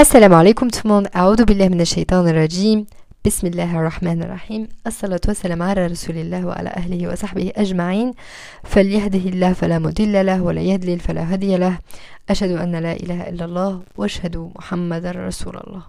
السلام عليكم تمون أعوذ بالله من الشيطان الرجيم. بسم الله الرحمن الرحيم. الصلاة والسلام على رسول الله وعلى أهله وصحبه أجمعين. فليهده الله فلا مضل له ولا يهدل فلا هدي له. أشهد أن لا إله إلا الله وأشهد محمدا رسول الله.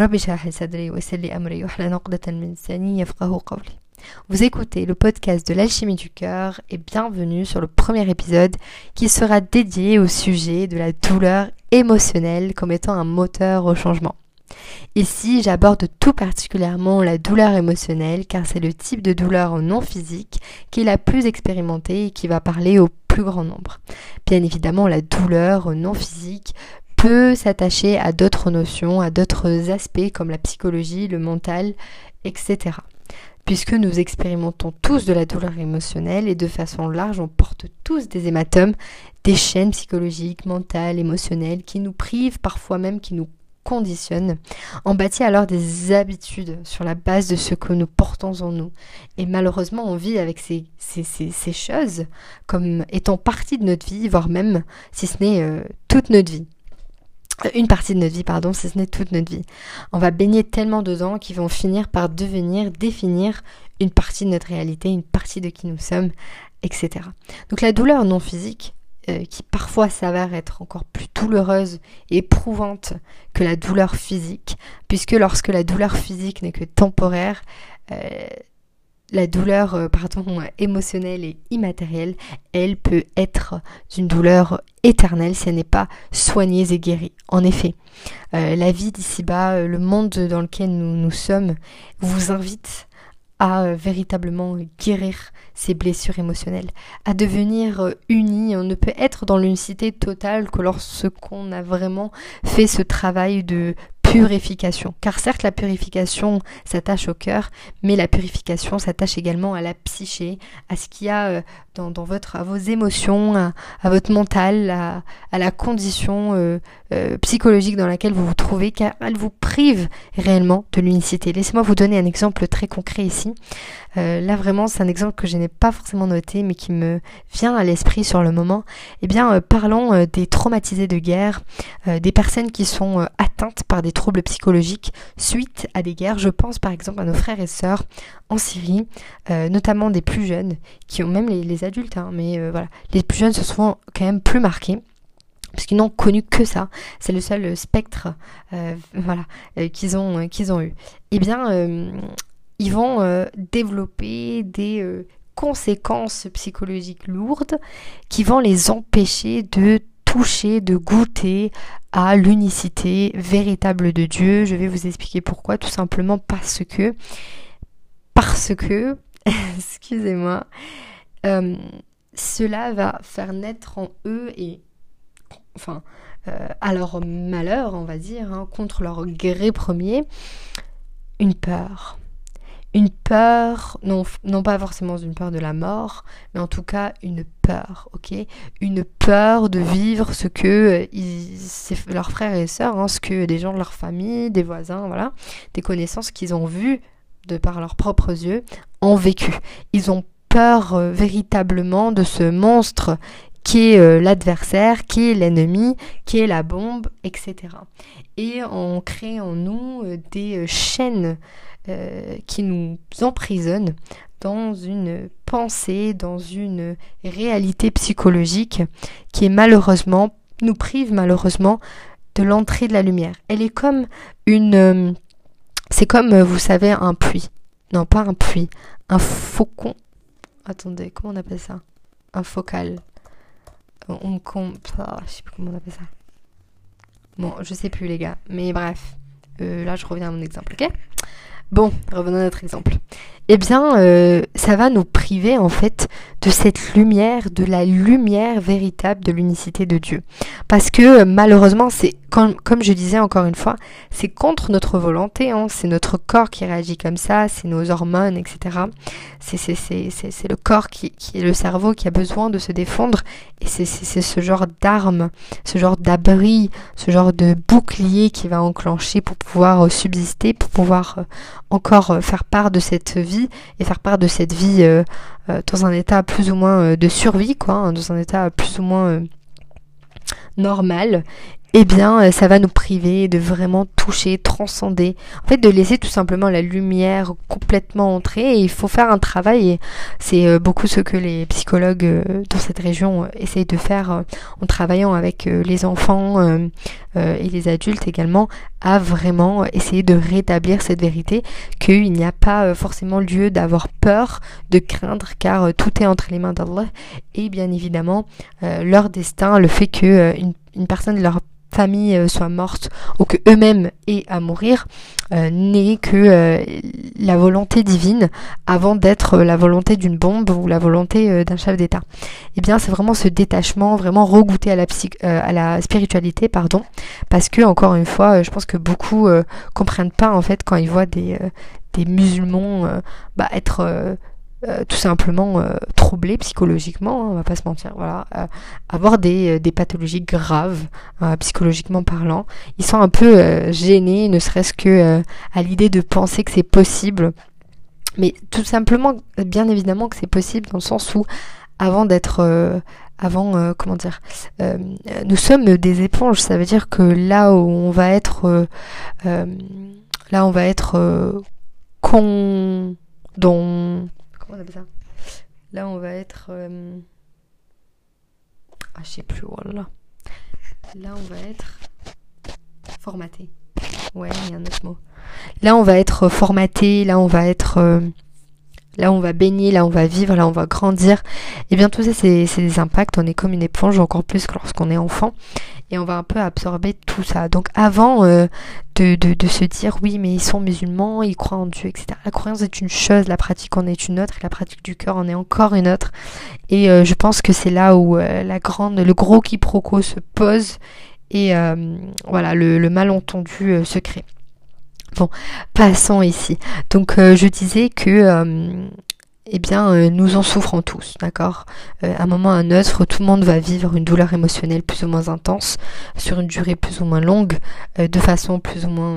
رب شاح صدري ويسر لي أمري واحلل نقدة من لساني يفقه قولي. Vous écoutez le podcast de l'alchimie du cœur et bienvenue sur le premier épisode qui sera dédié au sujet de la douleur émotionnelle comme étant un moteur au changement. Ici, j'aborde tout particulièrement la douleur émotionnelle car c'est le type de douleur non physique qui est la plus expérimentée et qui va parler au plus grand nombre. Bien évidemment, la douleur non physique peut s'attacher à d'autres notions, à d'autres aspects comme la psychologie, le mental, etc puisque nous expérimentons tous de la douleur émotionnelle et de façon large, on porte tous des hématomes, des chaînes psychologiques, mentales, émotionnelles qui nous privent, parfois même qui nous conditionnent. On bâtit alors des habitudes sur la base de ce que nous portons en nous. Et malheureusement, on vit avec ces, choses comme étant partie de notre vie, voire même, si ce n'est euh, toute notre vie une partie de notre vie, pardon, si ce n'est toute notre vie. On va baigner tellement dedans qu'ils vont finir par devenir, définir une partie de notre réalité, une partie de qui nous sommes, etc. Donc la douleur non physique, euh, qui parfois s'avère être encore plus douloureuse et éprouvante que la douleur physique, puisque lorsque la douleur physique n'est que temporaire, euh, la douleur euh, pardon, émotionnelle et immatérielle, elle peut être une douleur éternelle si elle n'est pas soignée et guérie. En effet, euh, la vie d'ici-bas, euh, le monde dans lequel nous, nous sommes, vous invite à véritablement guérir ces blessures émotionnelles, à devenir unis. On ne peut être dans l'unicité totale que lorsqu'on a vraiment fait ce travail de purification. Car certes, la purification s'attache au cœur, mais la purification s'attache également à la psyché, à ce qu'il y a euh, dans, votre, à vos émotions, à, votre mental, à, la condition euh, euh, psychologique dans laquelle vous vous trouvez, car elle vous prive réellement de l'unicité. Laissez-moi vous donner un exemple très concret ici. là vraiment, c'est un exemple que je n'ai pas forcément noté, mais qui me vient à l'esprit sur le moment. Eh bien, parlons des traumatisés de guerre, des personnes qui sont atteintes par des troubles psychologiques suite à des guerres. Je pense par exemple à nos frères et sœurs en Syrie, euh, notamment des plus jeunes, qui ont même les, adultes, hein, mais euh, voilà, les plus jeunes sont souvent quand même plus marqués parce qu'ils n'ont connu que ça. C'est le seul spectre euh, voilà, qu'ils ont, qu'ils ont eu. Eh bien, ils vont développer des conséquences psychologiques lourdes qui vont les empêcher de toucher, de goûter à l'unicité véritable de Dieu. Je vais vous expliquer pourquoi, tout simplement parce que, parce que, excusez-moi, euh, cela va faire naître en eux et, enfin, euh, à leur malheur, on va dire, hein, contre leur gré premier, une peur une peur, non, non pas forcément une peur de la mort, mais en tout cas une peur, ok? Une peur de vivre ce que euh, leurs frères et sœurs, hein, ce que des gens de leur famille, des voisins, voilà, des connaissances qu'ils ont vues de par leurs propres yeux, ont vécu. Ils ont peur euh, véritablement de ce monstre qui est euh, l'adversaire, qui est l'ennemi, qui est la bombe, etc. Et on crée en nous des chaînes euh, qui nous emprisonne dans une pensée, dans une réalité psychologique qui est malheureusement, nous prive malheureusement de l'entrée de la lumière. Elle est comme une... Euh, c'est comme, euh, vous savez, un puits. Non, pas un puits, un faucon. Attendez, comment on appelle ça? Un focal. On, ah, je sais plus comment on appelle ça. Bon, je sais plus les gars, mais bref. là, je reviens à mon exemple, ok? Bon, revenons à notre exemple. Eh bien, euh, ça va nous priver en fait de cette lumière, de la lumière véritable de l'unicité de Dieu. Parce que malheureusement, c'est comme, comme, je disais encore une fois, c'est contre notre volonté, hein. c'est notre corps qui réagit comme ça, c'est nos hormones, etc. C'est le corps qui, qui est le cerveau qui a besoin de se défendre et c'est ce genre d'arme, ce genre d'abri, ce genre de bouclier qui va enclencher pour pouvoir euh, subsister, pour pouvoir euh, encore euh, faire part de cette vie et faire part de cette vie dans un état plus ou moins de survie, quoi, hein, dans un état plus ou moins normal eh bien, euh, ça va nous priver de vraiment toucher, transcender. En fait, de laisser tout simplement la lumière complètement entrer. Il faut faire un travail. Et c'est euh, beaucoup ce que les psychologues euh, dans cette région essayent de faire en travaillant avec les enfants et les adultes également, à vraiment essayer de rétablir cette vérité qu'il n'y a pas forcément lieu d'avoir peur, de craindre, car tout est entre les mains d'Allah. Et bien évidemment, leur destin, le fait que une, personne leur famille euh, soit morte ou que eux-mêmes aient à mourir euh, n'est que euh, la volonté divine avant d'être la volonté d'une bombe ou la volonté d'un chef d'État. Eh bien, c'est vraiment ce détachement, vraiment regoûter à la, spiritualité, pardon, parce que encore une fois, je pense que beaucoup comprennent pas en fait quand ils voient des des musulmans bah, être euh, tout simplement euh, troublés psychologiquement, hein, on va pas se mentir, voilà, euh, avoir des, des, pathologies graves psychologiquement parlant. Ils sont un peu gênés, ne serait-ce que à l'idée de penser que c'est possible, mais tout simplement, bien évidemment que c'est possible dans le sens où avant d'être avant, comment dire, nous sommes des éponges. Ça veut dire que là où on va être, là on va être con, dont on appelle ça Là, on va être. Euh, ah, je sais plus, oh là. Là, on va être formaté. Ouais, il y a un autre mot. Là, on va être formaté, là, on va être. Euh, là, on va baigner, là, on va vivre, là, on va grandir. Et bien, tout ça, c'est des impacts. On est comme une éponge, encore plus que lorsqu'on est enfant et on va un peu absorber tout ça. Donc avant euh, de, de, se dire oui mais ils sont musulmans, ils croient en Dieu, etc. La croyance est une chose, la pratique en est une autre, et la pratique du cœur en est encore une autre. Et euh, je pense que c'est là où euh, la grande, le gros quiproquo se pose et voilà le, le malentendu se crée. Bon, passons ici. Donc je disais que eh bien, euh, nous en souffrons tous, d'accord? Euh, À un moment à un autre, tout le monde va vivre une douleur émotionnelle plus ou moins intense, sur une durée plus ou moins longue, euh, de façon plus ou moins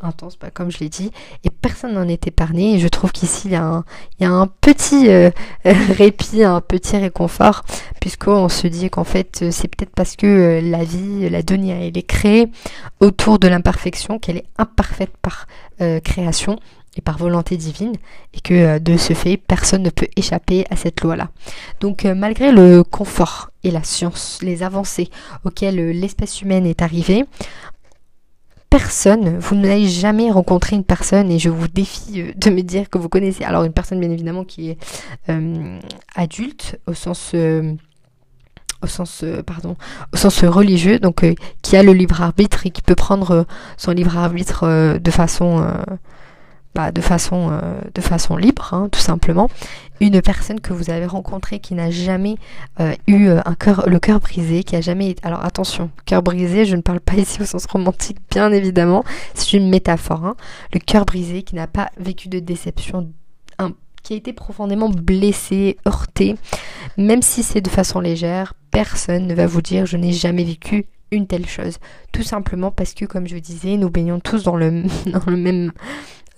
intense, bah, comme je l'ai dit, et personne n'en est épargné. Et je trouve qu'ici, il y, a un, petit répit, un petit réconfort, puisqu'on se dit qu'en fait, c'est peut-être parce que la vie, la dunya, elle est créée autour de l'imperfection, qu'elle est imparfaite par création, par volonté divine et que euh, de ce fait personne ne peut échapper à cette loi-là. Donc euh, malgré le confort et la science, les avancées auxquelles euh, l'espèce humaine est arrivée, personne, vous n'avez jamais rencontré une personne et je vous défie de me dire que vous connaissez, alors une personne bien évidemment qui est adulte au sens au sens pardon au sens religieux donc qui a le libre arbitre et qui peut prendre son libre arbitre de façon de, façon, euh, de façon libre, hein, tout simplement. Une personne que vous avez rencontrée qui n'a jamais euh, eu euh, le cœur brisé, qui a jamais été... Alors attention, cœur brisé, je ne parle pas ici au sens romantique, bien évidemment, c'est une métaphore. Hein. Le cœur brisé qui n'a pas vécu de déception, qui a été profondément blessé, heurté, même si c'est de façon légère, personne ne va vous dire je n'ai jamais vécu une telle chose. Tout simplement parce que, comme je disais, nous baignons tous dans le même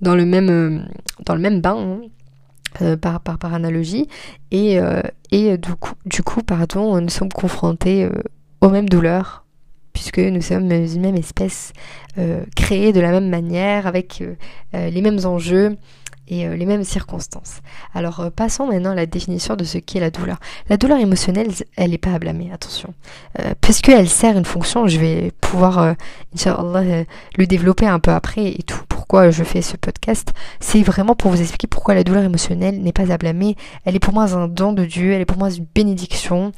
dans le même, euh, dans le même bain. Hein, euh, par, par, par, analogie et, euh, et du, coup, du coup pardon nous sommes confrontés aux mêmes douleurs puisque nous sommes une même espèce créée de la même manière avec les mêmes enjeux et les mêmes circonstances. Alors passons maintenant à la définition de ce qu'est la douleur. La douleur émotionnelle, elle n'est pas à blâmer, attention. Puisqu'elle sert une fonction, je vais pouvoir, Inch'Allah, le développer un peu après et tout je fais ce podcast, c'est vraiment pour vous expliquer pourquoi la douleur émotionnelle n'est pas à blâmer. Elle est pour moi un don de Dieu, elle est pour moi une bénédiction.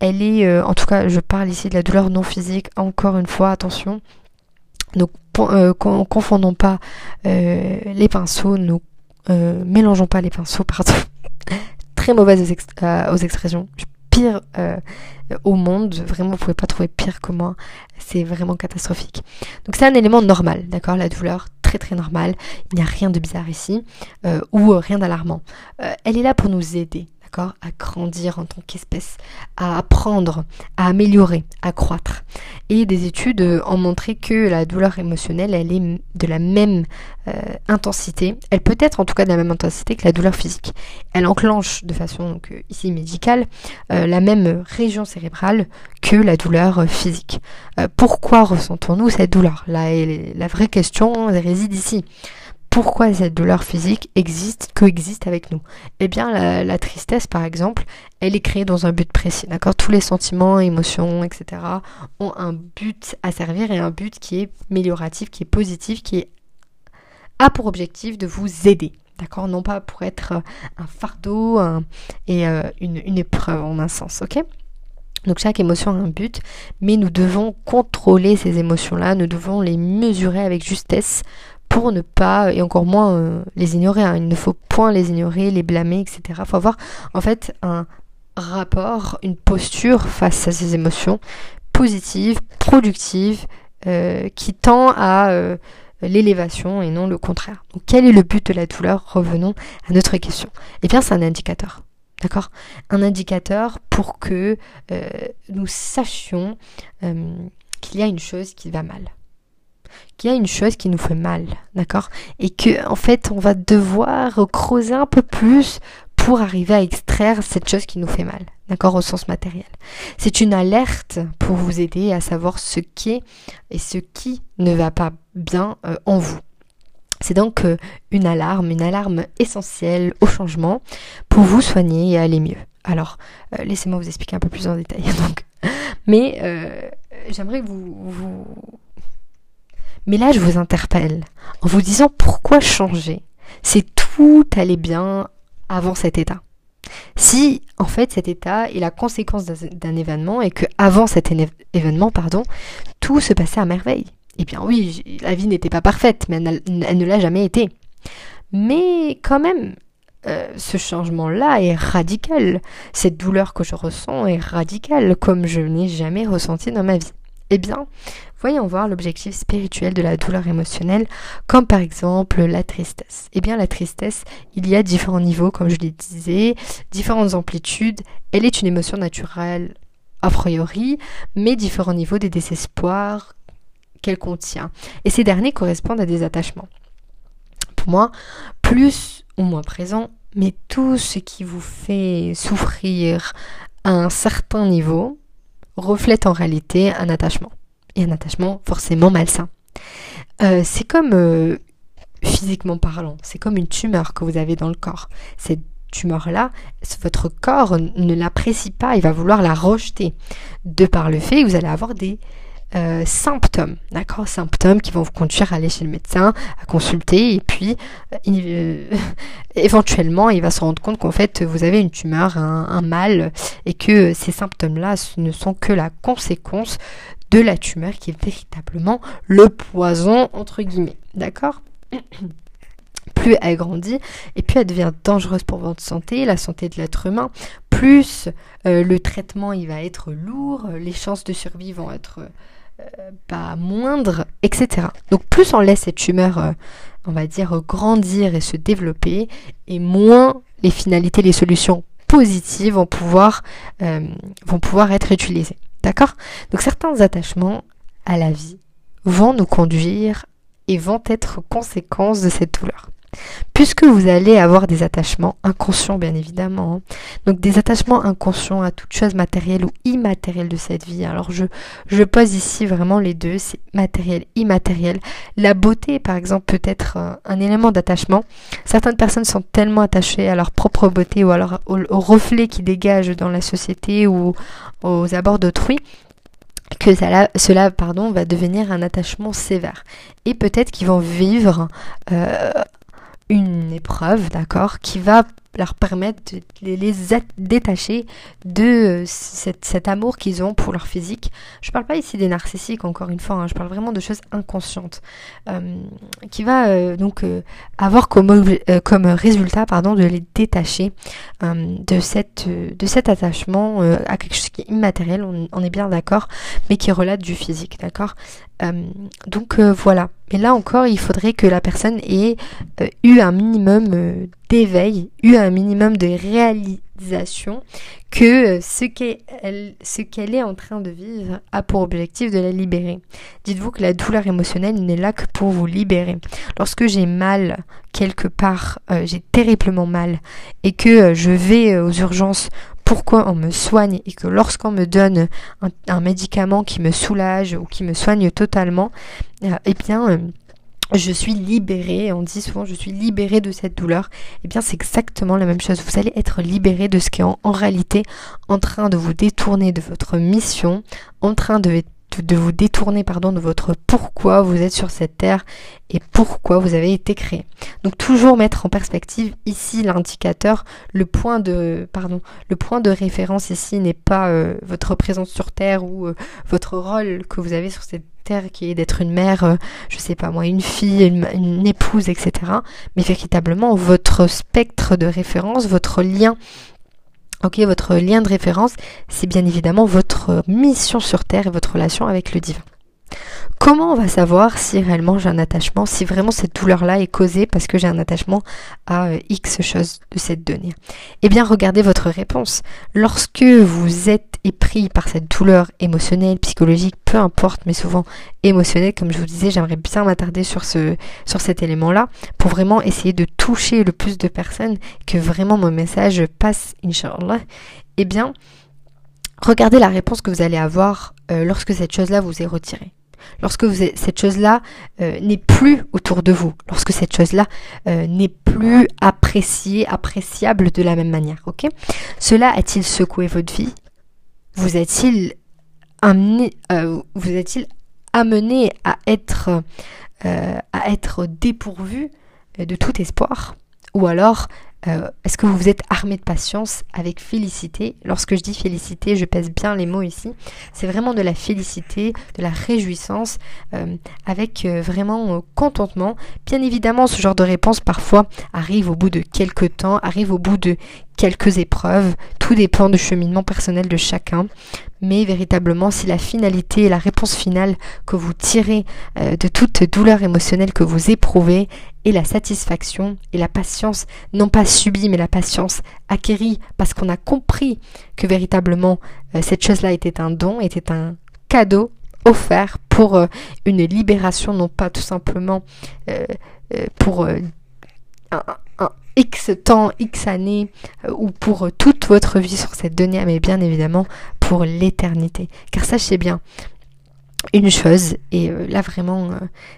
Elle est, euh, en tout cas, je parle ici de la douleur non physique, encore une fois, attention. Donc, euh, confondons pas euh, les pinceaux, nous mélangeons pas les pinceaux, pardon. Très mauvaise aux, aux expressions pire au monde. Vraiment, vous pouvez pas trouver pire que moi. C'est vraiment catastrophique. Donc c'est un élément normal, d'accord La douleur, très très normal. Il n'y a rien de bizarre ici euh, ou euh, rien d'alarmant. Euh, elle est là pour nous aider, à grandir en tant qu'espèce, à apprendre, à améliorer, à croître. Et des études ont montré que la douleur émotionnelle, elle est de la même euh, intensité, elle peut être en tout cas de la même intensité que la douleur physique. Elle enclenche de façon donc, euh, ici médicale euh, la même région cérébrale que la douleur physique. pourquoi ressentons-nous cette douleur? La vraie question réside ici pourquoi cette douleur physique existe, coexiste avec nous. Eh bien, la, tristesse, par exemple, elle est créée dans un but précis, d'accord? Tous les sentiments, émotions, etc. ont un but à servir et un but qui est amélioratif, qui est positif, qui a pour objectif de vous aider, d'accord? Non pas pour être un fardeau et euh, une, une épreuve en un sens, ok? Donc chaque émotion a un but, mais nous devons contrôler ces émotions-là, nous devons les mesurer avec justesse pour ne pas, et encore moins euh, les ignorer, hein. il ne faut point les ignorer, les blâmer, etc. Il faut avoir en fait un rapport, une posture face à ces émotions positives, productives, euh, qui tend à euh, l'élévation et non le contraire. Donc quel est le but de la douleur? Revenons à notre question. Eh bien c'est un indicateur. D'accord? Un indicateur pour que nous sachions qu'il y a une chose qui va mal qu'il y a une chose qui nous fait mal, d'accord? Et que en fait, on va devoir creuser un peu plus pour arriver à extraire cette chose qui nous fait mal, d'accord, au sens matériel. C'est une alerte pour vous aider à savoir ce qui est et ce qui ne va pas bien euh, en vous. C'est donc euh, une alarme, une alarme essentielle au changement pour vous soigner et aller mieux. Alors, euh, laissez-moi vous expliquer un peu plus en détail. Donc, mais j'aimerais vous, vous mais là, je vous interpelle en vous disant pourquoi changer Si tout allait bien avant cet état. Si en fait cet état est la conséquence d'un événement et que avant cet événement, pardon, tout se passait à merveille. Eh bien oui, la vie n'était pas parfaite, mais elle, ne l'a jamais été. Mais quand même, euh, ce changement-là est radical. Cette douleur que je ressens est radicale, comme je n'ai jamais ressenti dans ma vie. Eh bien, voyons voir l'objectif spirituel de la douleur émotionnelle, comme par exemple la tristesse. Eh bien, la tristesse, il y a différents niveaux, comme je l'ai disais, différentes amplitudes. Elle est une émotion naturelle a priori, mais différents niveaux des désespoirs qu'elle contient. Et ces derniers correspondent à des attachements. Pour moi, plus ou moins présent, mais tout ce qui vous fait souffrir à un certain niveau, reflète en réalité un attachement. Et un attachement forcément malsain. Euh, c'est comme, euh, physiquement parlant, c'est comme une tumeur que vous avez dans le corps. Cette tumeur-là, votre corps ne l'apprécie pas, il va vouloir la rejeter. De par le fait vous allez avoir des euh, symptômes, d'accord Symptômes qui vont vous conduire à aller chez le médecin, à consulter, et puis euh, éventuellement il va se rendre compte qu'en fait vous avez une tumeur, un, mal, et que ces symptômes-là ne sont que la conséquence de la tumeur qui est véritablement le poison, entre guillemets, d'accord plus elle grandit et plus elle devient dangereuse pour votre santé, la santé de l'être humain, plus euh, le traitement il va être lourd, les chances de survie vont être pas moindre, etc. Donc plus on laisse cette tumeur, euh, on va dire, grandir et se développer, et moins les finalités, les solutions positives vont pouvoir, euh, vont pouvoir être utilisées. D'accord? Donc certains attachements à la vie vont nous conduire et vont être conséquences de cette douleur puisque vous allez avoir des attachements inconscients bien évidemment. Hein. Donc des attachements inconscients à toute chose matérielle ou immatérielle de cette vie. Alors je, pose ici vraiment les deux, c'est matériel, immatériel. La beauté par exemple peut être un, un élément d'attachement. Certaines personnes sont tellement attachées à leur propre beauté ou alors au, au reflet qui dégage dans la société ou aux abords d'autrui que cela, cela pardon, va devenir un attachement sévère. Et peut-être qu'ils vont vivre euh, une épreuve, d'accord, qui va leur permettre de les, détacher de euh, cet, amour qu'ils ont pour leur physique. Je parle pas ici des narcissiques, encore une fois, hein, je parle vraiment de choses inconscientes, euh, qui va euh, donc avoir comme, comme résultat pardon, de les détacher de, cette, de cet attachement à quelque chose qui est immatériel, on, on est bien d'accord, mais qui relate du physique, d'accord? Donc voilà. Et là encore, il faudrait que la personne ait eu un minimum d'éveil, eu un minimum de réalisation que ce qu'elle, ce qu'elle est en train de vivre a pour objectif de la libérer. Dites-vous que la douleur émotionnelle n'est là que pour vous libérer. Lorsque j'ai mal quelque part, euh, j'ai terriblement mal, et que euh, je vais euh, aux urgences pourquoi on me soigne et que lorsqu'on me donne un, médicament qui me soulage ou qui me soigne totalement, eh bien je suis libérée, on dit souvent je suis libérée de cette douleur, eh bien c'est exactement la même chose. Vous allez être libéré de ce qui est en, réalité en train de vous détourner de votre mission, en train de, de vous détourner pardon, de votre pourquoi vous êtes sur cette terre et pourquoi vous avez été créé. Donc toujours mettre en perspective ici l'indicateur, le point de pardon, le point de référence ici n'est pas euh, votre présence sur terre ou euh, votre rôle que vous avez sur cette qui est d'être une mère, euh, je sais pas moi, une fille, une, épouse, etc. Mais véritablement votre spectre de référence, votre lien Ok, votre lien de référence, c'est bien évidemment votre mission sur Terre et votre relation avec le divin. Comment on va savoir si réellement j'ai un attachement, si vraiment cette douleur-là est causée parce que j'ai un attachement à euh, X chose de cette donnée? Eh bien, regardez votre réponse. Lorsque vous êtes épris par cette douleur émotionnelle, psychologique, peu importe, mais souvent émotionnelle, comme je vous disais, j'aimerais bien m'attarder sur, ce, sur cet élément-là pour vraiment essayer de toucher le plus de personnes, que vraiment mon message passe, Inch'Allah. Eh bien, regardez la réponse que vous allez avoir euh, lorsque cette chose-là vous est retirée lorsque cette chose-là euh, n'est plus autour de vous, lorsque cette chose-là euh, n'est plus appréciée, appréciable de la même manière, ok? Cela a-t-il secoué votre vie? Vous a-t-il amené, euh, vous a-t-il amené à être, à être dépourvu de tout espoir? Ou alors euh, est-ce que vous vous êtes armé de patience avec félicité Lorsque je dis félicité, je pèse bien les mots ici. C'est vraiment de la félicité, de la réjouissance, euh, avec euh, vraiment contentement. Bien évidemment, ce genre de réponse parfois arrive au bout de quelques temps, arrive au bout de quelques épreuves. Tout dépend du cheminement personnel de chacun. Mais véritablement, si la finalité et la réponse finale que vous tirez de toute douleur émotionnelle que vous éprouvez et la satisfaction et la patience, non pas subie, mais la patience acquérie parce qu'on a compris que véritablement euh, cette chose-là était un don, était un cadeau offert pour euh, une libération, non pas tout simplement euh, pour un, X temps, X années, ou pour toute votre vie sur cette donnée, mais bien évidemment pour l'éternité. Car sachez bien, une chose, et là vraiment,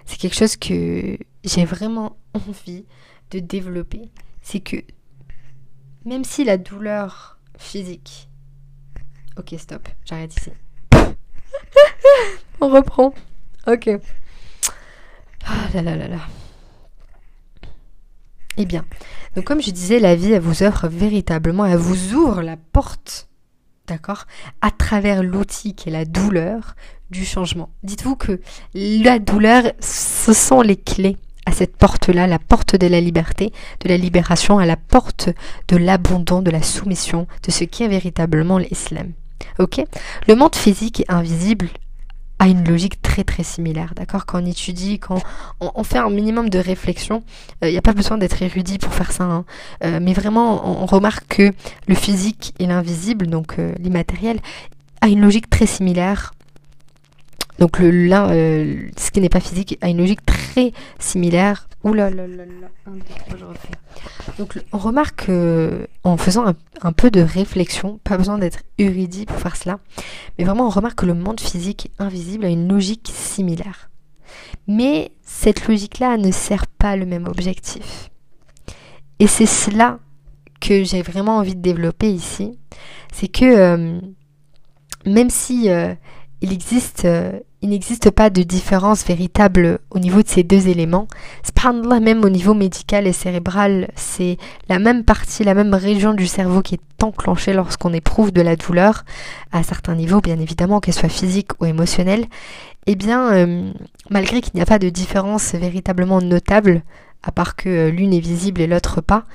c'est quelque chose que j'ai vraiment envie de développer, c'est que même si la douleur physique... Ok, stop, j'arrête ici. On reprend. Ok. Ah là là là là. Eh bien, donc comme je disais, la vie, elle vous offre véritablement, elle vous ouvre la porte, d'accord, à travers l'outil qui est la douleur du changement. Dites-vous que la douleur, ce sont les clés à cette porte-là, la porte de la liberté, de la libération, à la porte de l'abandon, de la soumission, de ce qui est véritablement l'islam. Ok? Le monde physique et invisible a une logique très très similaire, d'accord? Quand on étudie, quand on, fait un minimum de réflexion, il euh, n'y a pas besoin d'être érudit pour faire ça, hein. euh, mais vraiment on, remarque que le physique et l'invisible, donc euh, l'immatériel, a une logique très similaire donc le ce qui n'est pas physique, a une logique très similaire. Ouh là là là là, je refais. Donc on remarque en faisant un, peu de réflexion, pas besoin d'être érudit pour faire cela, mais vraiment on remarque que le monde physique invisible a une logique similaire. Mais cette logique-là ne sert pas le même objectif. Et c'est cela que j'ai vraiment envie de développer ici, c'est que euh, même si euh, il existe il n'existe pas de différence véritable au niveau de ces deux éléments. Subhanallah, même au niveau médical et cérébral, c'est la même partie, la même région du cerveau qui est enclenchée lorsqu'on éprouve de la douleur, à certains niveaux, bien évidemment, qu'elle soit physique ou émotionnelle. Eh bien, euh, malgré qu'il n'y a pas de différence véritablement notable, à part que euh, l'une est visible et l'autre pas,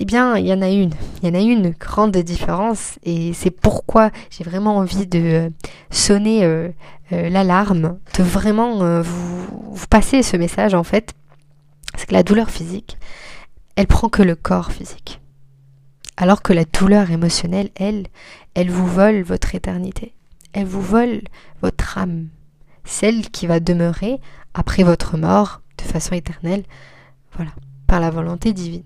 eh bien, il y en a une. Il y en a une grande différence et c'est pourquoi j'ai vraiment envie de euh, sonner euh, euh, l'alarme, de vraiment vous, passer ce message en fait. C'est que la douleur physique, elle prend que le corps physique. Alors que la douleur émotionnelle, elle, elle vous vole votre éternité. Elle vous vole votre âme, celle qui va demeurer après votre mort de façon éternelle, voilà, par la volonté divine.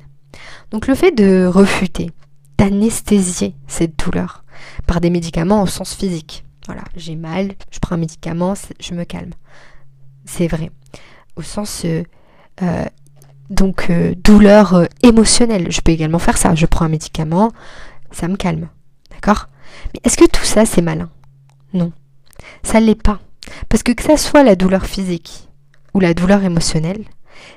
Donc le fait de refuter, d'anesthésier cette douleur par des médicaments au sens physique. Voilà, j'ai mal, je prends un médicament, je me calme. C'est vrai. Au sens euh, euh, donc euh, douleur émotionnelle. Je peux également faire ça. Je prends un médicament, ça me calme. D'accord? Mais est-ce que tout ça, c'est malin? Non. Ça ne l'est pas. Parce que que ça soit la douleur physique ou la douleur émotionnelle,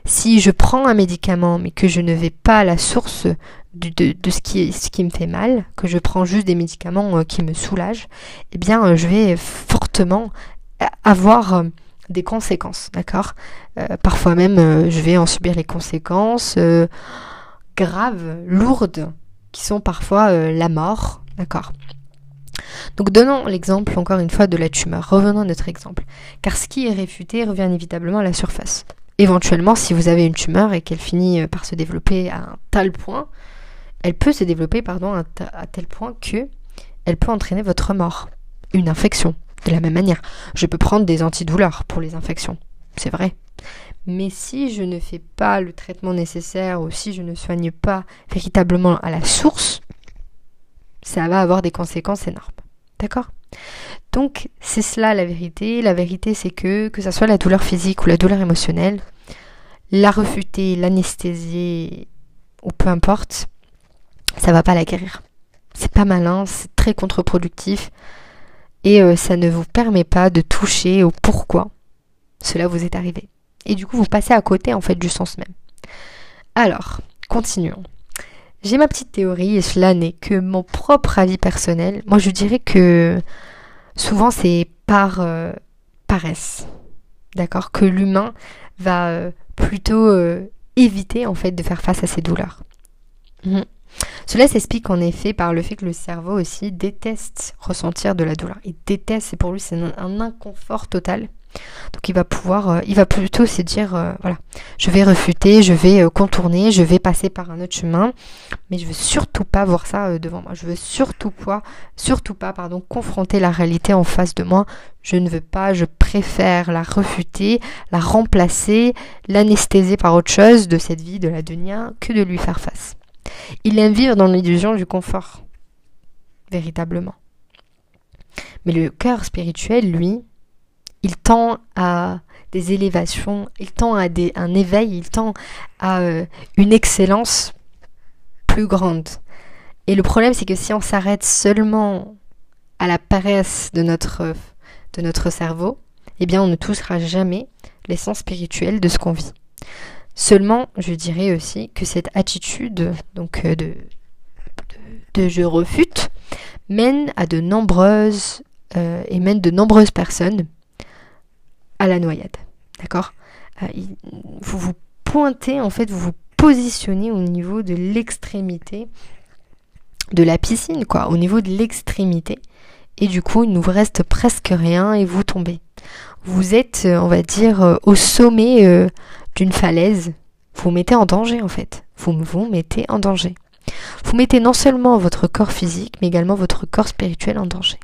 si je prends un médicament mais que je ne vais pas à la source de, ce, qui, me fait mal, que je prends juste des médicaments euh, qui me soulagent, eh bien je vais fortement avoir des conséquences, d'accord? Euh, Parfois même, euh, je vais en subir les conséquences euh, graves, lourdes, qui sont parfois la mort, d'accord? Donc donnons l'exemple encore une fois de la tumeur. Revenons à notre exemple. Car ce qui est réfuté revient inévitablement à la surface. Éventuellement, si vous avez une tumeur et qu'elle finit par se développer à un tel point, elle peut se développer pardon, à, à tel point que elle peut entraîner votre mort, une infection, de la même manière, je peux prendre des antidouleurs pour les infections, c'est vrai. Mais si je ne fais pas le traitement nécessaire ou si je ne soigne pas véritablement à la source, ça va avoir des conséquences énormes. D'accord? Donc c'est cela la vérité. La vérité c'est que, que ce soit la douleur physique ou la douleur émotionnelle, la refuter, l'anesthésier ou peu importe, ça va pas la guérir. C'est pas malin, c'est très contre-productif et euh, ça ne vous permet pas de toucher au pourquoi cela vous est arrivé. Et du coup, vous passez à côté en fait du sens même. Alors, continuons. J'ai ma petite théorie et cela n'est que mon propre avis personnel. Moi, je dirais que souvent c'est par euh, paresse, d'accord, que l'humain va euh, plutôt éviter en fait de faire face à ses douleurs. Mhm. Cela s'explique en effet par le fait que le cerveau aussi déteste ressentir de la douleur. Il déteste, et pour lui c'est un, inconfort total. Donc il va pouvoir, euh, il va plutôt se dire, euh, voilà, je vais refuter, je vais euh, contourner, je vais passer par un autre chemin, mais je veux surtout pas voir ça devant moi. Je veux surtout pas, surtout pas, pardon, confronter la réalité en face de moi. Je ne veux pas, je préfère la refuter, la remplacer, l'anesthésier par autre chose de cette vie de la dunya que de lui faire face. Il aime vivre dans l'illusion du confort, véritablement. Mais le cœur spirituel, lui, il tend à des élévations, il tend à un éveil, il tend à euh, une excellence plus grande. Et le problème, c'est que si on s'arrête seulement à la paresse de notre, de notre cerveau, eh bien, on ne touchera jamais l'essence spirituelle de ce qu'on vit. Seulement, je dirais aussi que cette attitude donc euh, de, de, je refute mène à de nombreuses euh, et mène de nombreuses personnes à la noyade. D'accord? Euh, Vous vous pointez, en fait, vous vous positionnez au niveau de l'extrémité de la piscine, quoi, au niveau de l'extrémité. Et du coup, il ne vous reste presque rien et vous tombez. Vous êtes, on va dire, au sommet d'une falaise, vous mettez en danger en fait. Vous vous mettez en danger. Vous mettez non seulement votre corps physique, mais également votre corps spirituel en danger.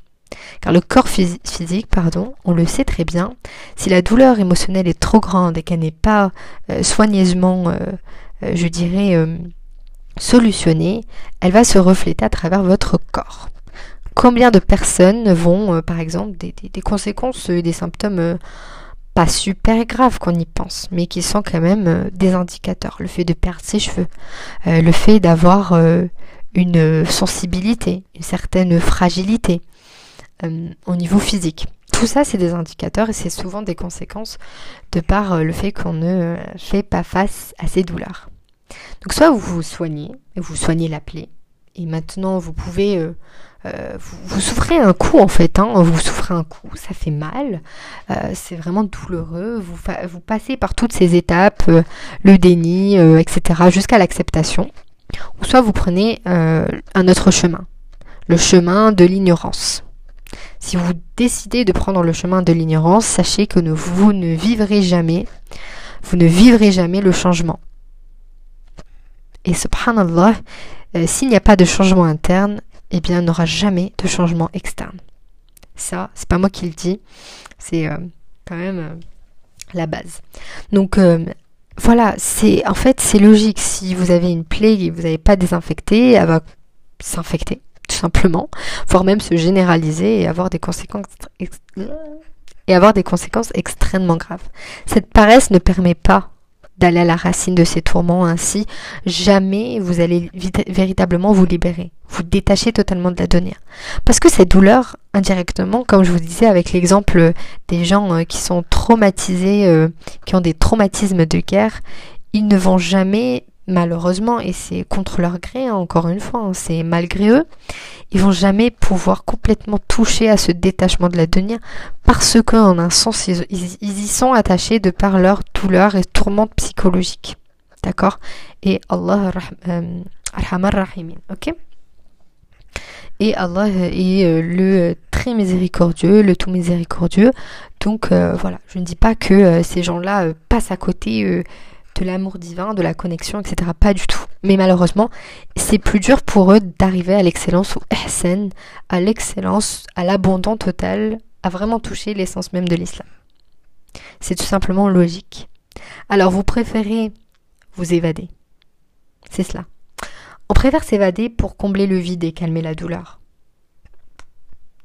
Car le corps physique, pardon, on le sait très bien, si la douleur émotionnelle est trop grande et qu'elle n'est pas euh, soigneusement, euh, euh, je dirais, solutionnée, elle va se refléter à travers votre corps. Combien de personnes vont, par exemple, des, des conséquences des symptômes pas super grave qu'on y pense, mais qui sont quand même des indicateurs. Le fait de perdre ses cheveux, le fait d'avoir une sensibilité, une certaine fragilité au niveau physique. Tout ça, c'est des indicateurs et c'est souvent des conséquences de par le fait qu'on ne fait pas face à ces douleurs. Donc soit vous vous soignez, vous soignez la plaie, et maintenant vous pouvez euh, vous, souffrez un coup en fait, hein, vous souffrez un coup, ça fait mal, euh, c'est vraiment douloureux, vous, vous, passez par toutes ces étapes, euh, le déni, etc., jusqu'à l'acceptation, ou soit vous prenez un autre chemin, le chemin de l'ignorance. Si vous décidez de prendre le chemin de l'ignorance, sachez que vous ne vivrez jamais, vous ne vivrez jamais le changement. Et subhanallah, euh, s'il n'y a pas de changement interne, eh bien, il n'y jamais de changement externe. Ça, c'est pas moi qui le dis, c'est euh, quand même euh, la base. Donc, voilà, c'est en fait, c'est logique. Si vous avez une plaie et vous n'avez pas désinfecté, elle va s'infecter, simplement, voire même se généraliser et avoir des conséquences et avoir des conséquences extrêmement graves. Cette paresse ne permet pas d'aller à la racine de ces tourments, ainsi jamais vous allez véritablement vous libérer, vous détacher totalement de la donnée. Parce que cette douleur, indirectement, comme je vous disais avec l'exemple des gens euh, qui sont traumatisés, euh, qui ont des traumatismes de guerre, ils ne vont jamais malheureusement, et c'est contre leur gré, hein, encore une fois, hein, c'est malgré eux, ils vont jamais pouvoir complètement toucher à ce détachement de la dunya parce qu'en un sens, ils, y sont attachés de par leur douleur et tourmente psychologique. D'accord? Et Allah euh, ok? Et Allah est euh, le très miséricordieux, le tout miséricordieux. Donc euh, voilà, je ne dis pas que ces gens-là passent à côté de l'amour divin, de la connexion, etc. Pas du tout. Mais malheureusement, c'est plus dur pour eux d'arriver à l'excellence ou ihsan, à l'excellence, à l'abandon total, à vraiment toucher l'essence même de l'islam. C'est tout simplement logique. Alors vous préférez vous évader. C'est cela. On préfère s'évader pour combler le vide et calmer la douleur.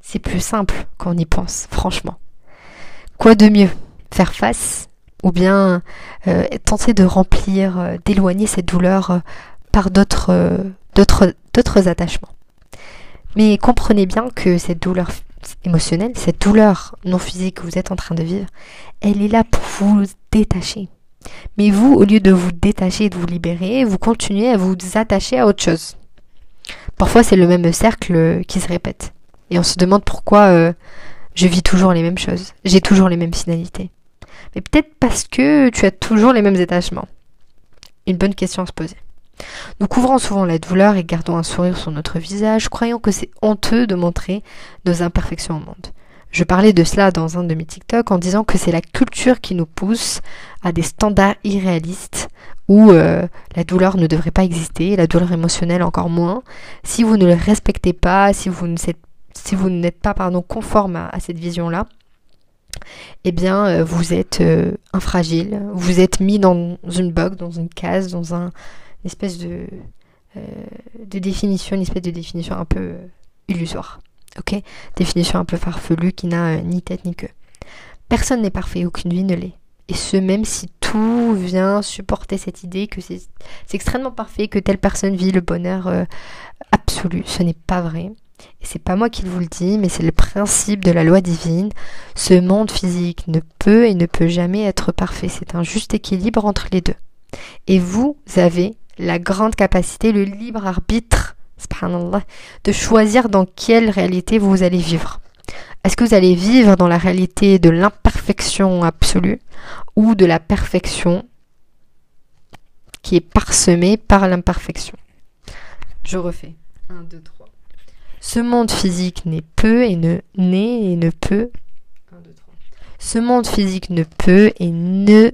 C'est plus simple quand on y pense, franchement. Quoi de mieux Faire face ou bien euh, tenter de remplir, euh, d'éloigner cette douleur euh, par d'autres, d'autres, d'autres attachements. Mais comprenez bien que cette douleur émotionnelle, cette douleur non physique que vous êtes en train de vivre, elle est là pour vous détacher. Mais vous, au lieu de vous détacher et de vous libérer, vous continuez à vous attacher à autre chose. Parfois, c'est le même cercle qui se répète. Et on se demande pourquoi je vis toujours les mêmes choses. J'ai toujours les mêmes finalités. Mais peut-être parce que tu as toujours les mêmes attachements. Une bonne question à se poser. Nous couvrons souvent la douleur et gardons un sourire sur notre visage, croyant que c'est honteux de montrer nos imperfections au monde. Je parlais de cela dans un de mes TikTok en disant que c'est la culture qui nous pousse à des standards irréalistes où euh, la douleur ne devrait pas exister, la douleur émotionnelle encore moins. Si vous ne le respectez pas, si vous n'êtes pas conforme à cette vision-là, eh bien, euh, vous êtes euh, infragile, vous êtes mis dans une box, dans une case, dans un, une espèce de, euh, de définition, une espèce de définition un peu illusoire. Ok? Définition un peu farfelue qui n'a ni tête ni queue. Personne n'est parfait, aucune vie ne l'est. Et ce, même si tout vient supporter cette idée que c'est extrêmement parfait, que telle personne vit le bonheur absolu, ce n'est pas vrai. Et c'est pas moi qui vous le dis, mais c'est le principe de la loi divine. Ce monde physique ne peut et ne peut jamais être parfait. C'est un juste équilibre entre les deux. Et vous avez la grande capacité, le libre arbitre, de choisir dans quelle réalité vous allez vivre. Est-ce que vous allez vivre dans la réalité de l'imperfection absolue ou de la perfection qui est parsemée par l'imperfection? Je refais. 1, 2, 3. Ce monde physique n'est peu et ne n'est et ne peut. Ce monde physique ne peut et ne.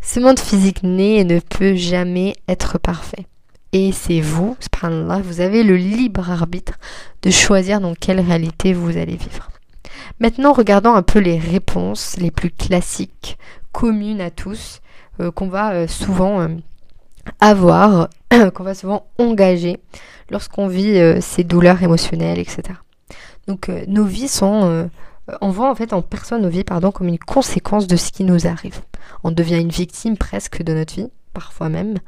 Ce monde physique n'est et ne peut jamais être parfait. Et c'est vous, subhanallah, vous avez le libre arbitre de choisir dans quelle réalité vous allez vivre. Maintenant, regardons un peu les réponses les plus classiques, communes à tous, euh, qu'on va euh, souvent euh, avoir, qu'on va souvent engager lorsqu'on vit euh, ces douleurs émotionnelles, etc. Donc euh, nos vies sont... Euh, on voit en fait en personne nos vies pardon, comme une conséquence de ce qui nous arrive. On devient une victime presque de notre vie, parfois même,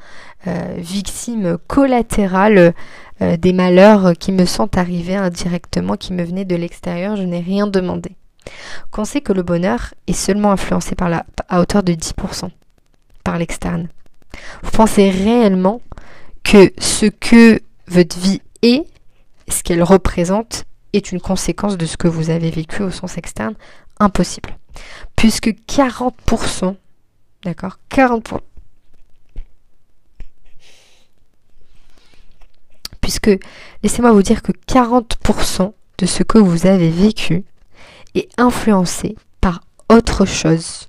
victime collatérale des malheurs qui me sont arrivés indirectement, qui me venaient de l'extérieur, je n'ai rien demandé. Qu'on sait que le bonheur est seulement influencé par la, à hauteur de 10% par l'externe. Vous pensez réellement que ce que votre vie est, ce qu'elle représente, est une conséquence de ce que vous avez vécu au sens externe? Impossible. Puisque 40%, d'accord 40%, puisque laissez-moi vous dire que 40% de ce que vous avez vécu est influencé par autre chose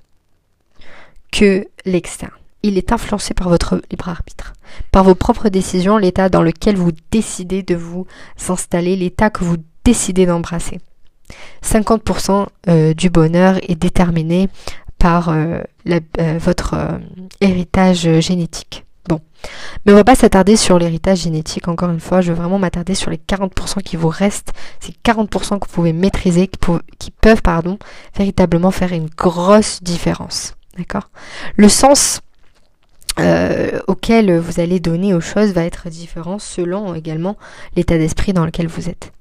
que l'externe. Il est influencé par votre libre arbitre, par vos propres décisions, l'état dans lequel vous décidez de vous installer, l'état que vous décidez d'embrasser. 50% euh, du bonheur est déterminé par euh, euh, votre héritage génétique. Bon, mais on va pas s'attarder sur l'héritage génétique, encore une fois, je veux vraiment m'attarder sur les 40% qui vous restent, ces 40% que vous pouvez maîtriser, qui, peuvent pardon, véritablement faire une grosse différence. D'accord? Le sens auquel vous allez donner aux choses va être différent selon également l'état d'esprit dans lequel vous êtes.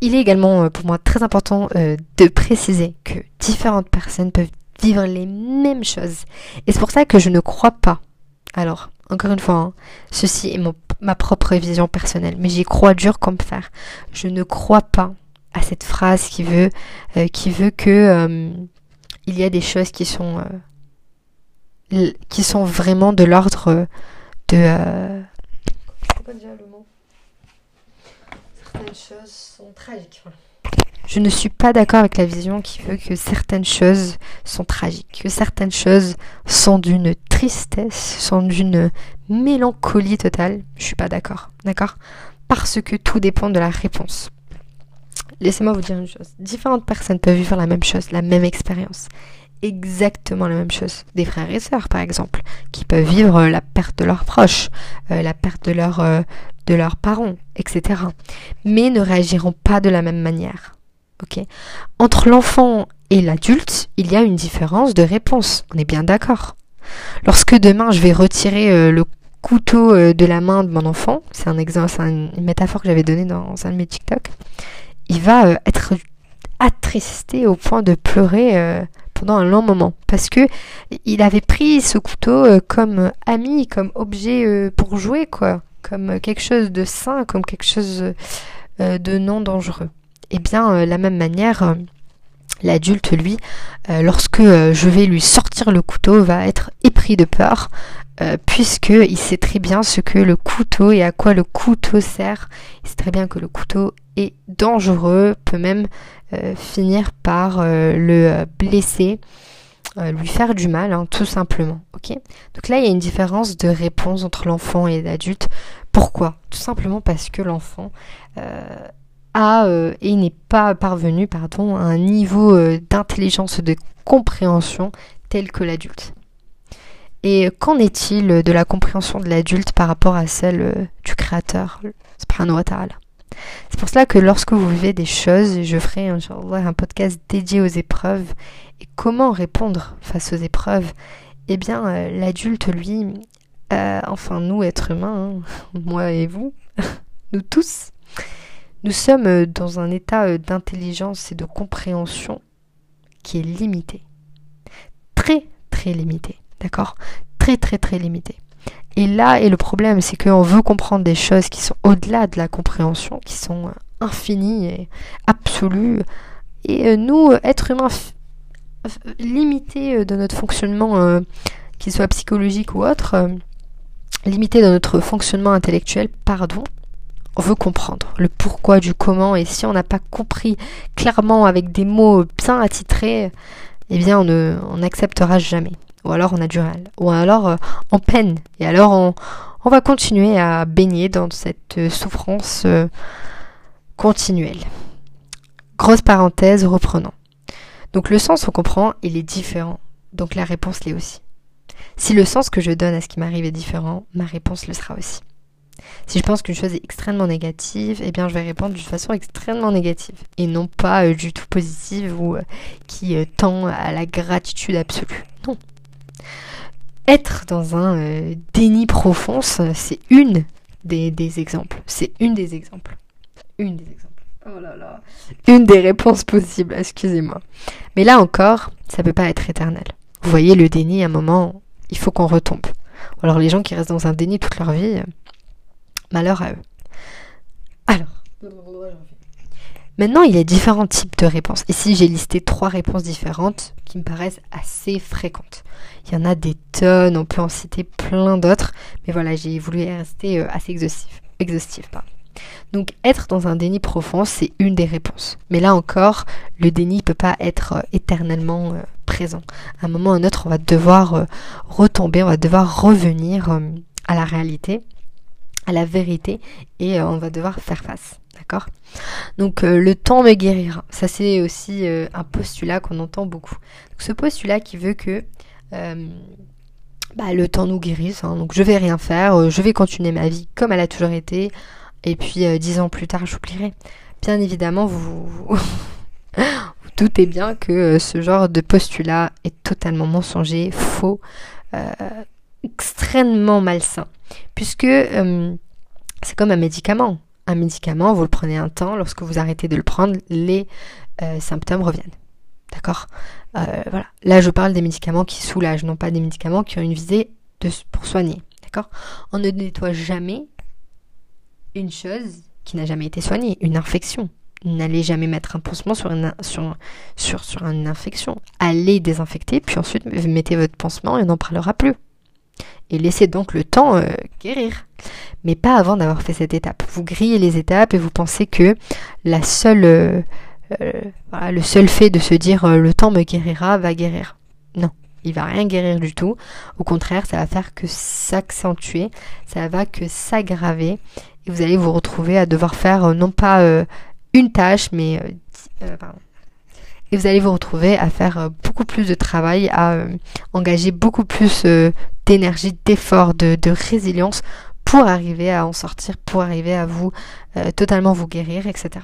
Il est également euh, pour moi très important euh, de préciser que différentes personnes peuvent vivre les mêmes choses. Et c'est pour ça que je ne crois pas. Alors, encore une fois, hein, ceci est ma propre vision personnelle, mais j'y crois dur comme fer. Je ne crois pas à cette phrase qui veut, euh, qui veut que il y a des choses qui sont, qui sont vraiment de l'ordre de certaines choses sont tragiques. Je ne suis pas d'accord avec la vision qui veut que certaines choses sont tragiques, que certaines choses sont d'une tristesse, sont d'une mélancolie totale. Je suis pas d'accord, d'accord? Parce que tout dépend de la réponse. Laissez-moi vous dire une chose. Différentes personnes peuvent vivre la même chose, la même expérience. Exactement la même chose. Des frères et sœurs, par exemple, qui peuvent vivre la perte de leurs proches, euh, la perte de leur, euh, de leurs parents, etc. Mais ne réagiront pas de la même manière. Ok Entre l'enfant et l'adulte, il y a une différence de réponse. On est bien d'accord. Lorsque demain je vais retirer euh, le couteau euh, de la main de mon enfant, c'est un exemple, c'est une métaphore que j'avais donnée dans un de mes TikTok, il va euh, être attristé au point de pleurer pendant un long moment parce que il avait pris ce couteau comme ami, comme objet pour jouer quoi comme quelque chose de sain, comme quelque chose euh, de non dangereux. Et eh bien, euh, la même manière, euh, l'adulte, lui, lorsque je vais lui sortir le couteau, va être épris de peur, puisqu'il sait très bien ce que le couteau et à quoi le couteau sert. Il sait très bien que le couteau est dangereux, peut même finir par le blesser, lui faire du mal, hein, tout simplement. Donc là, il y a une différence de réponse entre l'enfant et l'adulte. Pourquoi? Tout simplement parce que l'enfant euh, a euh, et n'est pas parvenu pardon, à un niveau euh, d'intelligence, de compréhension tel que l'adulte. Et qu'en est-il de la compréhension de l'adulte par rapport à celle du Créateur, C'est pour cela que lorsque vous vivez des choses, je ferai un, podcast dédié aux épreuves et comment répondre face aux épreuves, eh bien l'adulte, lui, euh, enfin nous, êtres humains, hein, moi et vous, nous tous, nous sommes euh, dans un état euh, d'intelligence et de compréhension qui est limité. Très, très limité. D'accord? Très, très, très limité. Et là est le problème, c'est qu'on veut comprendre des choses qui sont au-delà de la compréhension, qui sont infinies et absolues. Et nous, êtres humains limités de notre fonctionnement, qu'il soit psychologique ou autre, limité dans notre fonctionnement intellectuel, pardon, on veut comprendre le pourquoi du comment et si on n'a pas compris clairement avec des mots bien attitrés, eh bien on n'acceptera jamais. Ou alors on a du mal. Ou alors euh, on peine. Et alors on, on, va continuer à baigner dans cette euh, souffrance euh, continuelle. Grosse parenthèse, reprenons. Donc le sens, on comprend, il est différent. Donc la réponse l'est aussi. Si le sens que je donne à ce qui m'arrive est différent, ma réponse le sera aussi. Si je pense qu'une chose est extrêmement négative, eh bien je vais répondre d'une façon extrêmement négative et non pas euh, du tout positive ou qui tend à la gratitude absolue. Non. Être dans un déni profond, c'est une des, exemples. C'est une des exemples. Une des exemples. Oh. Une des réponses possibles, excusez-moi. Mais là encore, ça peut pas être éternel. Vous voyez, le déni, à un moment, il faut qu'on retombe. alors les gens qui restent dans un déni toute leur vie, euh, malheur à eux. Alors, maintenant il y a différents types de réponses. Ici j'ai listé trois réponses différentes qui me paraissent assez fréquentes. Il y en a des tonnes, on peut en citer plein d'autres, mais voilà, j'ai voulu rester euh, assez exhaustif. exhaustif Donc être dans un déni profond, c'est une des réponses. Mais là encore, le déni ne peut pas être euh, éternellement euh, présent. À un moment ou à un autre, on va devoir retomber, on va devoir revenir à la réalité, à la vérité, et on va devoir faire face. Donc le temps me guérira. Ça c'est aussi un postulat qu'on entend beaucoup. ce postulat qui veut que bah, le temps nous guérisse. Hein. Donc je vais rien faire, je vais continuer ma vie comme elle a toujours été et puis euh, dix ans plus tard, j'oublierai. Bien évidemment, vous, vous, doutez bien que euh, ce genre de postulat est totalement mensonger, faux, euh, extrêmement malsain. Puisque c'est comme un médicament. Un médicament, vous le prenez un temps, lorsque vous arrêtez de le prendre, les symptômes reviennent. D'accord? Voilà. Là, je parle des médicaments qui soulagent, non pas des médicaments qui ont une visée pour soigner. D'accord? On ne nettoie jamais une chose qui n'a jamais été soignée, une infection. N'allez jamais mettre un pansement sur une, sur, sur, sur une infection. Allez désinfecter, puis ensuite mettez votre pansement et on n'en parlera plus. Et laissez donc le temps euh, guérir. Mais pas avant d'avoir fait cette étape. Vous grillez les étapes et vous pensez que la seule, euh, euh, le seul fait de se dire le temps me guérira va guérir. Non, il va rien guérir du tout. Au contraire, ça va faire que s'accentuer, ça va que s'aggraver et vous allez vous retrouver à devoir faire euh, non pas euh, une tâche, mais euh, et vous allez vous retrouver à faire beaucoup plus de travail, à engager beaucoup plus d'énergie, d'effort, de, résilience pour arriver à en sortir, pour arriver à vous totalement vous guérir, etc.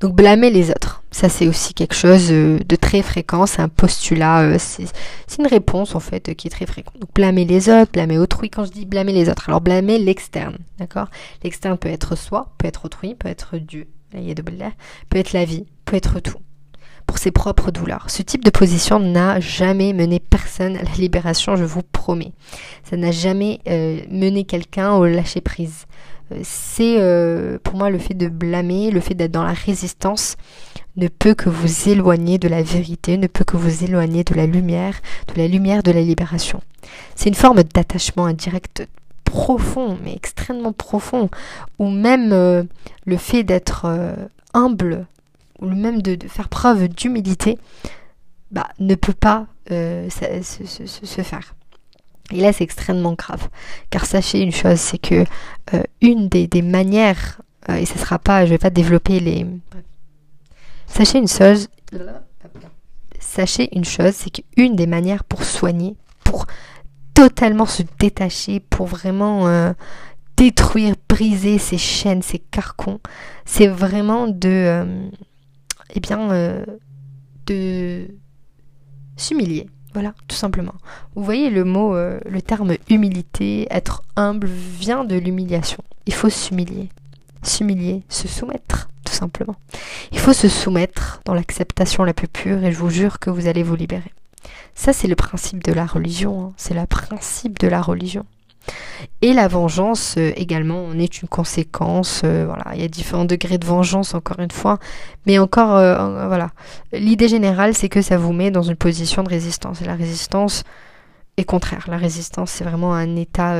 Donc blâmer les autres, ça c'est aussi quelque chose euh, de très fréquent, c'est un postulat, euh, c'est une réponse en fait qui est très fréquente. Donc blâmer les autres, blâmer autrui, quand je dis blâmer les autres, alors blâmer l'externe, d'accord? L'externe peut être soi, peut être autrui, peut être Dieu, peut être la vie, peut être tout pour ses propres douleurs. Ce type de position n'a jamais mené personne à la libération, je vous promets. Ça n'a jamais euh, mené quelqu'un au lâcher prise c'est euh, pour moi le fait de blâmer, le fait d'être dans la résistance ne peut que vous éloigner de la vérité, ne peut que vous éloigner de la lumière, de la lumière de la libération. C'est une forme d'attachement indirect profond, mais extrêmement profond, ou même euh, le fait d'être euh, humble, ou même de, faire preuve d'humilité, bah, ne peut pas se faire. Et là, c'est extrêmement grave. Car sachez une chose, c'est que euh, une des, manières, euh, et ce sera pas, je vais pas développer les. Sachez une chose. Sachez une chose, c'est qu'une des manières pour soigner, pour totalement se détacher, pour vraiment euh, détruire, briser ces chaînes, ces carcons, c'est vraiment de, eh bien, de s'humilier voilà, tout simplement. Vous voyez le mot, euh, le terme humilité, être humble vient de l'humiliation. Il faut s'humilier. S'humilier, se soumettre, tout simplement. Il faut se soumettre dans l'acceptation la plus pure et je vous jure que vous allez vous libérer. Ça, c'est le principe de la religion. Hein. C'est le principe de la religion. Et la vengeance euh, également en est une conséquence. Euh, voilà, il y a différents degrés de vengeance encore une fois, mais encore euh, voilà. L'idée générale, c'est que ça vous met dans une position de résistance. Et la résistance est contraire. La résistance, c'est vraiment un état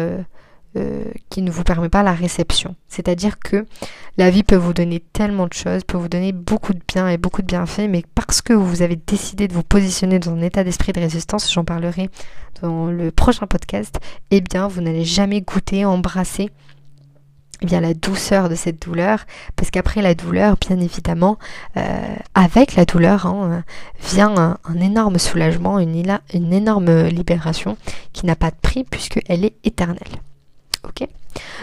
euh, qui ne vous permet pas la réception. C'est-à-dire que la vie peut vous donner tellement de choses, peut vous donner beaucoup de bien et beaucoup de bienfaits, mais parce que vous avez décidé de vous positionner dans un état d'esprit de résistance, j'en parlerai dans le prochain podcast, eh bien vous n'allez jamais goûter, embrasser eh bien la douceur de cette douleur, parce qu'après la douleur, bien évidemment, euh, avec la douleur hein, vient un, énorme soulagement, une, une énorme libération qui n'a pas de prix puisqu'elle est éternelle. Ok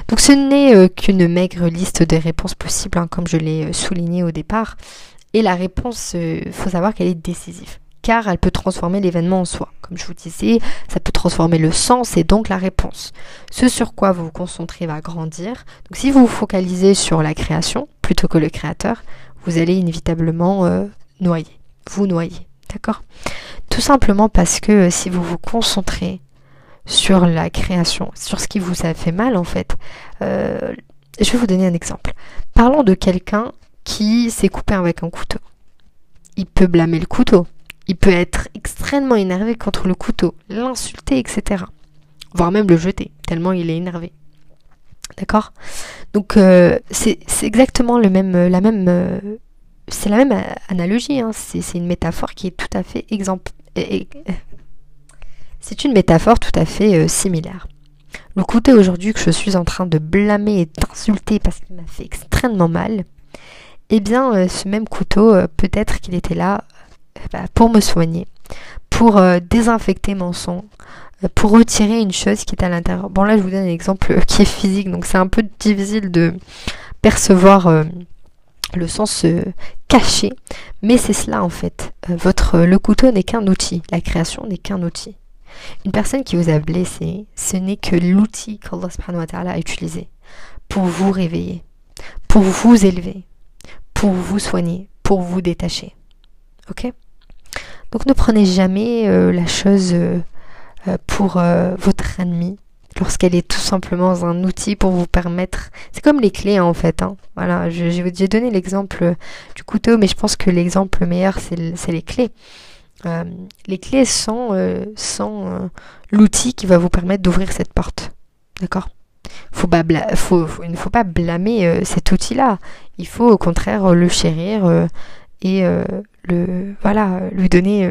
Donc ce n'est euh, qu'une maigre liste de réponses possibles, hein, comme je l'ai euh, souligné au départ. Et la réponse, il euh, faut savoir qu'elle est décisive, car elle peut transformer l'événement en soi. Comme je vous disais, ça peut transformer le sens et donc la réponse. Ce sur quoi vous vous concentrez va grandir. Donc si vous vous focalisez sur la création plutôt que le créateur, vous allez inévitablement noyer, vous noyer. D'accord? Tout simplement parce que si vous vous concentrez sur la création, sur ce qui vous a fait mal en fait. Euh, je vais vous donner un exemple. Parlons de quelqu'un qui s'est coupé avec un couteau. Il peut blâmer le couteau. Il peut être extrêmement énervé contre le couteau, l'insulter, etc. Voire même le jeter, tellement il est énervé. D'accord? Donc c'est exactement même, la même, c'est la même analogie. Hein. C'est une métaphore qui est tout à fait exemple. C'est une métaphore tout à fait similaire. Le couteau aujourd'hui que je suis en train de blâmer et d'insulter parce qu'il m'a fait extrêmement mal, eh bien, euh, ce même couteau, euh, peut-être qu'il était là euh, bah, pour me soigner, pour désinfecter mon sang, pour retirer une chose qui est à l'intérieur. Bon, là, je vous donne un exemple qui est physique, donc c'est un peu difficile de percevoir le sens caché, mais c'est cela en fait. votre, le couteau n'est qu'un outil, la création n'est qu'un outil. Une personne qui vous a blessé, ce n'est que l'outil qu'Allah a utilisé pour vous réveiller, pour vous élever, pour vous soigner, pour vous détacher. Ok? Donc ne prenez jamais euh, la chose euh, euh, pour votre ennemi lorsqu'elle est tout simplement un outil pour vous permettre. C'est comme les clés en fait. Hein. Voilà, j'ai donné l'exemple du couteau, mais je pense que l'exemple meilleur c'est les clés. Les clés sont, sont l'outil qui va vous permettre d'ouvrir cette porte. D'accord? Il ne faut pas blâmer euh, cet outil-là. Il faut au contraire le chérir euh, et euh, le voilà lui donner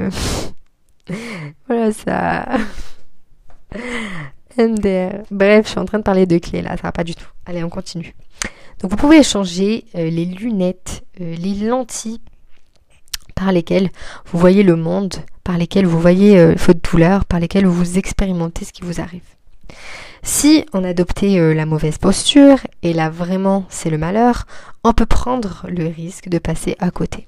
voilà ça. Bref, je suis en train de parler de clés là, ça va pas du tout. Allez, on continue. Donc vous pouvez échanger les lunettes, les lentilles par lesquelles vous voyez le monde, par lesquelles vous voyez votre douleur, par lesquelles vous expérimentez ce qui vous arrive. Si on adoptait euh, la mauvaise posture, et là vraiment c'est le malheur, on peut prendre le risque de passer à côté.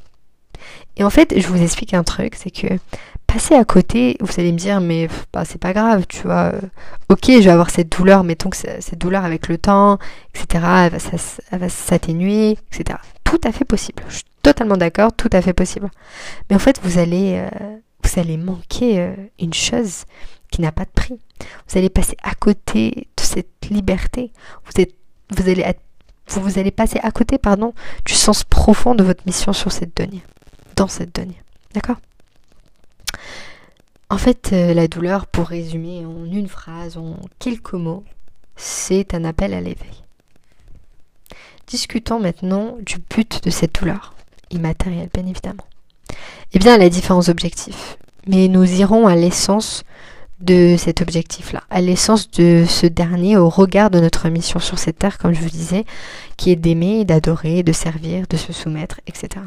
Et en fait, je vous explique un truc, c'est que passer à côté, vous allez me dire, mais bah, c'est pas grave, tu vois. Euh, ok, je vais avoir cette douleur, mettons que cette douleur avec le temps, etc., elle va s'atténuer, etc. Tout à fait possible. Totalement d'accord, tout à fait possible. Mais en fait, vous allez, euh, vous allez manquer une chose qui n'a pas de prix. Vous allez passer à côté de cette liberté. Vous, êtes, vous, allez, vous allez passer à côté pardon, du sens profond de votre mission sur cette donnée, dans cette donnée. D'accord? En fait, euh, la douleur, pour résumer en une phrase, en quelques mots, c'est un appel à l'éveil. Discutons maintenant du but de cette douleur, immatérielle bien évidemment. Eh bien, elle a différents objectifs, mais nous irons à l'essence de cet objectif-là, à l'essence de ce dernier au regard de notre mission sur cette terre, comme je vous disais, qui est d'aimer, d'adorer, de servir, de se soumettre, etc.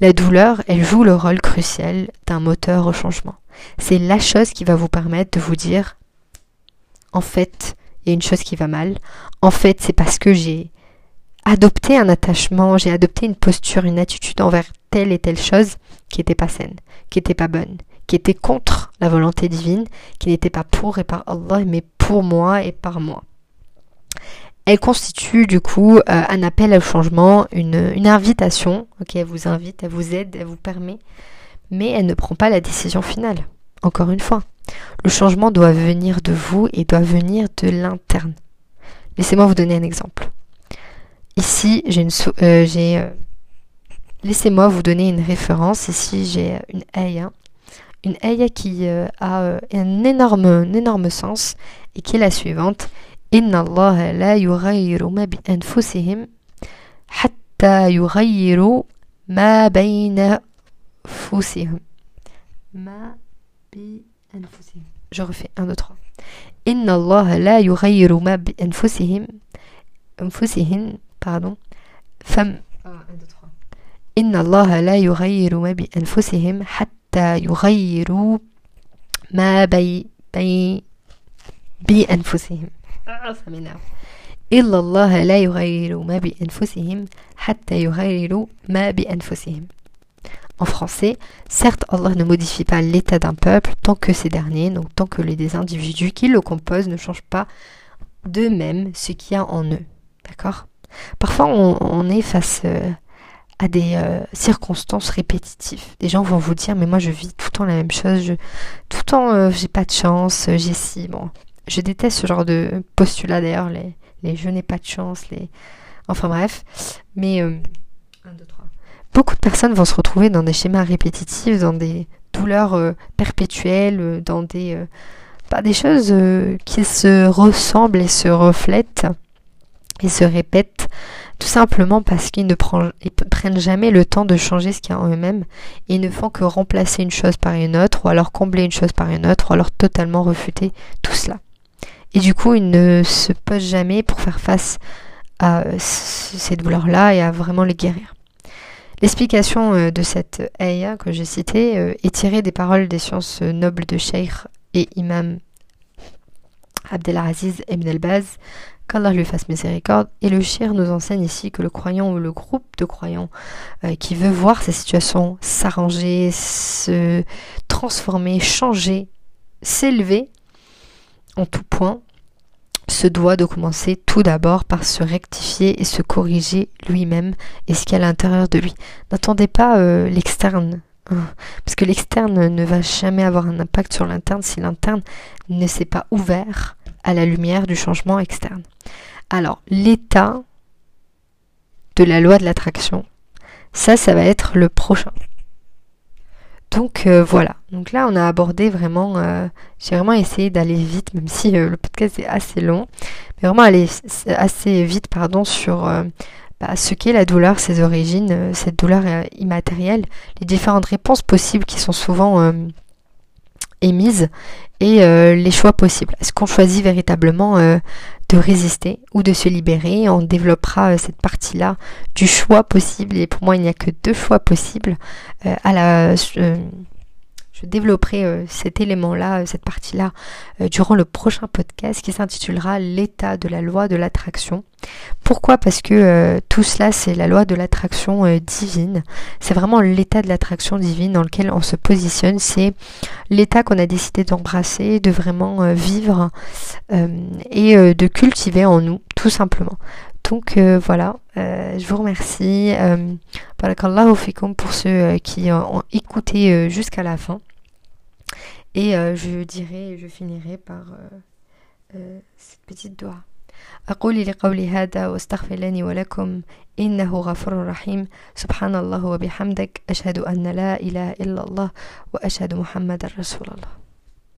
La douleur, elle joue le rôle crucial d'un moteur au changement. C'est la chose qui va vous permettre de vous dire, en fait, il y a une chose qui va mal, en fait, c'est parce que j'ai adopté un attachement, j'ai adopté une posture, une attitude envers telle et telle chose qui n'était pas saine, qui n'était pas bonne, qui était contre la volonté divine, qui n'était pas pour et par Allah, mais pour moi et par moi. Elle constitue du coup euh, un appel au changement, une, invitation. Ok, elle vous invite, elle vous aide, elle vous permet, mais elle ne prend pas la décision finale. Encore une fois, le changement doit venir de vous et doit venir de l'interne. Laissez-moi vous donner un exemple. Ici, j'ai une, euh, j'ai, euh, laissez-moi vous donner une référence. Ici, j'ai une ayah une ayah qui euh, a euh, un énorme, un énorme sens et qui est la suivante. Inna Allah la yughayyiru ma bi anfusihim hatta yughayyiru ma bayna anfusihim. Ma bi anfusihim. Je refais 1, 2, 3. Inna Allah la yughayyiru ma bi anfusihim. Anfusihim, pardon. Femme. 1, 2, 3. Inna Allah la yughayyiru ma bi anfusihim hatta حتى يغيروا ما بي بي بأنفسهم إلا الله لا يغير ما بأنفسهم حتى يغيروا ما بأنفسهم En français, certes, Allah ne modifie pas l'état d'un peuple tant que ces derniers, donc tant que les individus qui le composent ne changent pas d'eux-mêmes ce qu'il y a en eux. D'accord Parfois, on, est face euh, à des euh, circonstances répétitives. Des gens vont vous dire mais moi je vis tout le temps la même chose, tout le temps euh, j'ai pas de chance, j'ai si bon. Je déteste ce genre de postulat d'ailleurs, les, les je n'ai pas de chance, les enfin bref. Mais beaucoup de personnes vont se retrouver dans des schémas répétitifs, dans des douleurs perpétuelles, dans des pas des choses qui se ressemblent et se reflètent et se répètent tout simplement parce qu'ils ne prennent jamais le temps de changer ce qu'il y a en eux-mêmes et ne font que remplacer une chose par une autre ou alors combler une chose par une autre ou alors totalement refuter tout cela. Et du coup, ils ne se posent jamais pour faire face à ces douleurs-là et à vraiment les guérir. L'explication euh, de cette ayah que j'ai citée euh, est tirée des paroles des sciences nobles de Sheikh et Imam Abdelaziz Ibn al-Baz, qu'Allah lui fasse miséricorde. Et le shir nous enseigne ici que le croyant ou le groupe de croyants euh, qui veut voir sa situation s'arranger, se transformer, changer, s'élever en tout point, se doit de commencer tout d'abord par se rectifier et se corriger lui-même et ce qu'il y a à l'intérieur de lui. N'attendez pas euh, l'externe parce que l'externe ne va jamais avoir un impact sur l'interne si l'interne ne s'est pas ouvert à la lumière du changement externe. Alors, l'état de la loi de l'attraction, ça, ça va être le prochain. Donc euh, voilà, donc là on a abordé vraiment, euh, j'ai vraiment essayé d'aller vite, même si euh, le podcast est assez long, mais vraiment aller assez vite pardon sur bah, ce qu'est la douleur, ses origines, cette douleur immatérielle, les différentes réponses possibles qui sont souvent émises et les choix possibles. Est-ce qu'on choisit véritablement de résister ou de se libérer? On développera cette partie-là du choix possible et pour moi il n'y a que deux choix possibles à la je développerai euh, cet élément-là, euh, cette partie-là, euh, durant le prochain podcast qui s'intitulera L'état de la loi de l'attraction. Pourquoi? Parce que tout cela, c'est la loi de l'attraction divine. C'est vraiment l'état de l'attraction divine dans lequel on se positionne. C'est l'état qu'on a décidé d'embrasser, de vraiment vivre et de cultiver en nous, tout simplement. Donc voilà, je vous remercie. Barakallahu fikum pour ceux qui ont écouté jusqu'à la fin. Et euh, je dirai, je finirai par euh, euh, cette petite doigt. أقول لقولي هذا واستغفر لي ولكم إنه غفور رحيم سبحان الله وبحمدك أشهد أن لا إله إلا الله وأشهد محمد رسول الله